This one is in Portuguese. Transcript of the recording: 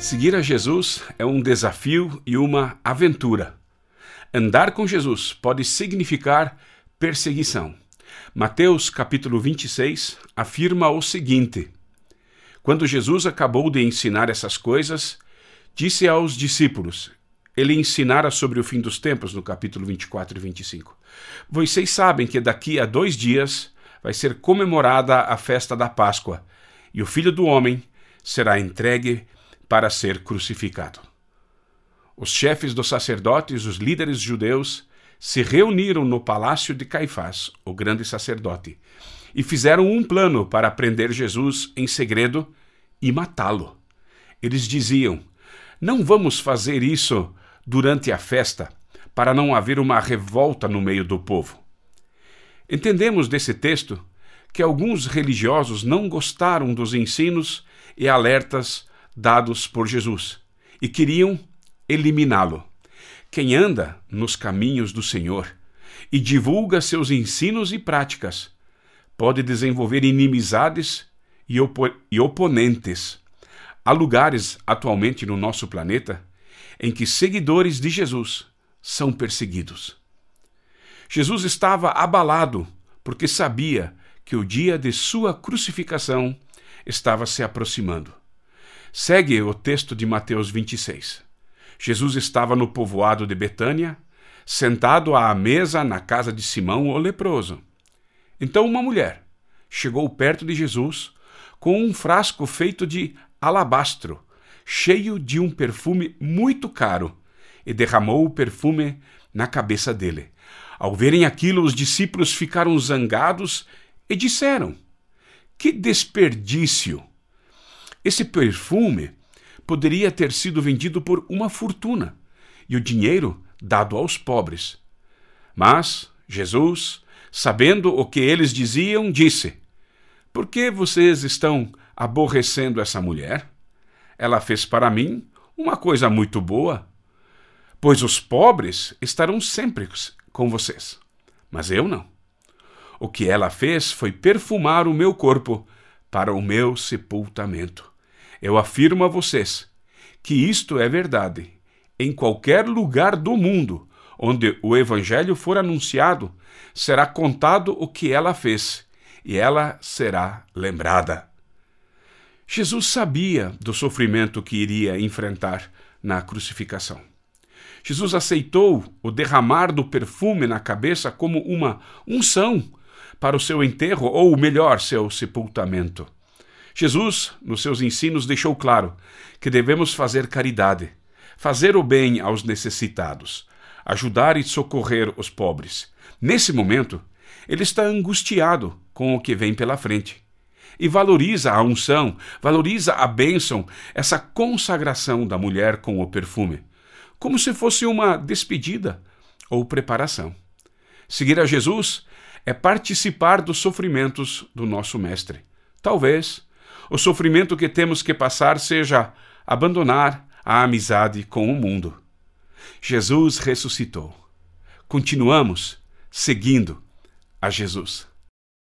Seguir a Jesus é um desafio e uma aventura. Andar com Jesus pode significar perseguição. Mateus capítulo 26 afirma o seguinte: Quando Jesus acabou de ensinar essas coisas, disse aos discípulos: Ele ensinara sobre o fim dos tempos no capítulo 24 e 25. Vocês sabem que daqui a dois dias vai ser comemorada a festa da Páscoa, e o Filho do Homem será entregue para ser crucificado. Os chefes dos sacerdotes, os líderes judeus, se reuniram no palácio de Caifás, o grande sacerdote, e fizeram um plano para prender Jesus em segredo e matá-lo. Eles diziam: Não vamos fazer isso durante a festa, para não haver uma revolta no meio do povo. Entendemos desse texto que alguns religiosos não gostaram dos ensinos e alertas dados por Jesus e queriam eliminá-lo. Quem anda nos caminhos do Senhor e divulga seus ensinos e práticas pode desenvolver inimizades e, opo e oponentes. Há lugares atualmente no nosso planeta em que seguidores de Jesus são perseguidos. Jesus estava abalado porque sabia que o dia de sua crucificação estava se aproximando. Segue o texto de Mateus 26. Jesus estava no povoado de Betânia, sentado à mesa na casa de Simão o leproso. Então uma mulher chegou perto de Jesus com um frasco feito de alabastro, cheio de um perfume muito caro, e derramou o perfume na cabeça dele. Ao verem aquilo, os discípulos ficaram zangados e disseram: Que desperdício! Esse perfume poderia ter sido vendido por uma fortuna e o dinheiro dado aos pobres. Mas Jesus, sabendo o que eles diziam, disse: Por que vocês estão aborrecendo essa mulher? Ela fez para mim uma coisa muito boa. Pois os pobres estarão sempre com vocês, mas eu não. O que ela fez foi perfumar o meu corpo para o meu sepultamento. Eu afirmo a vocês que isto é verdade. Em qualquer lugar do mundo onde o Evangelho for anunciado, será contado o que ela fez e ela será lembrada. Jesus sabia do sofrimento que iria enfrentar na crucificação. Jesus aceitou o derramar do perfume na cabeça como uma unção para o seu enterro, ou melhor, seu sepultamento. Jesus, nos seus ensinos, deixou claro que devemos fazer caridade, fazer o bem aos necessitados, ajudar e socorrer os pobres. Nesse momento, ele está angustiado com o que vem pela frente e valoriza a unção, valoriza a bênção, essa consagração da mulher com o perfume, como se fosse uma despedida ou preparação. Seguir a Jesus é participar dos sofrimentos do nosso Mestre. Talvez o sofrimento que temos que passar seja abandonar a amizade com o mundo. Jesus ressuscitou. Continuamos seguindo a Jesus.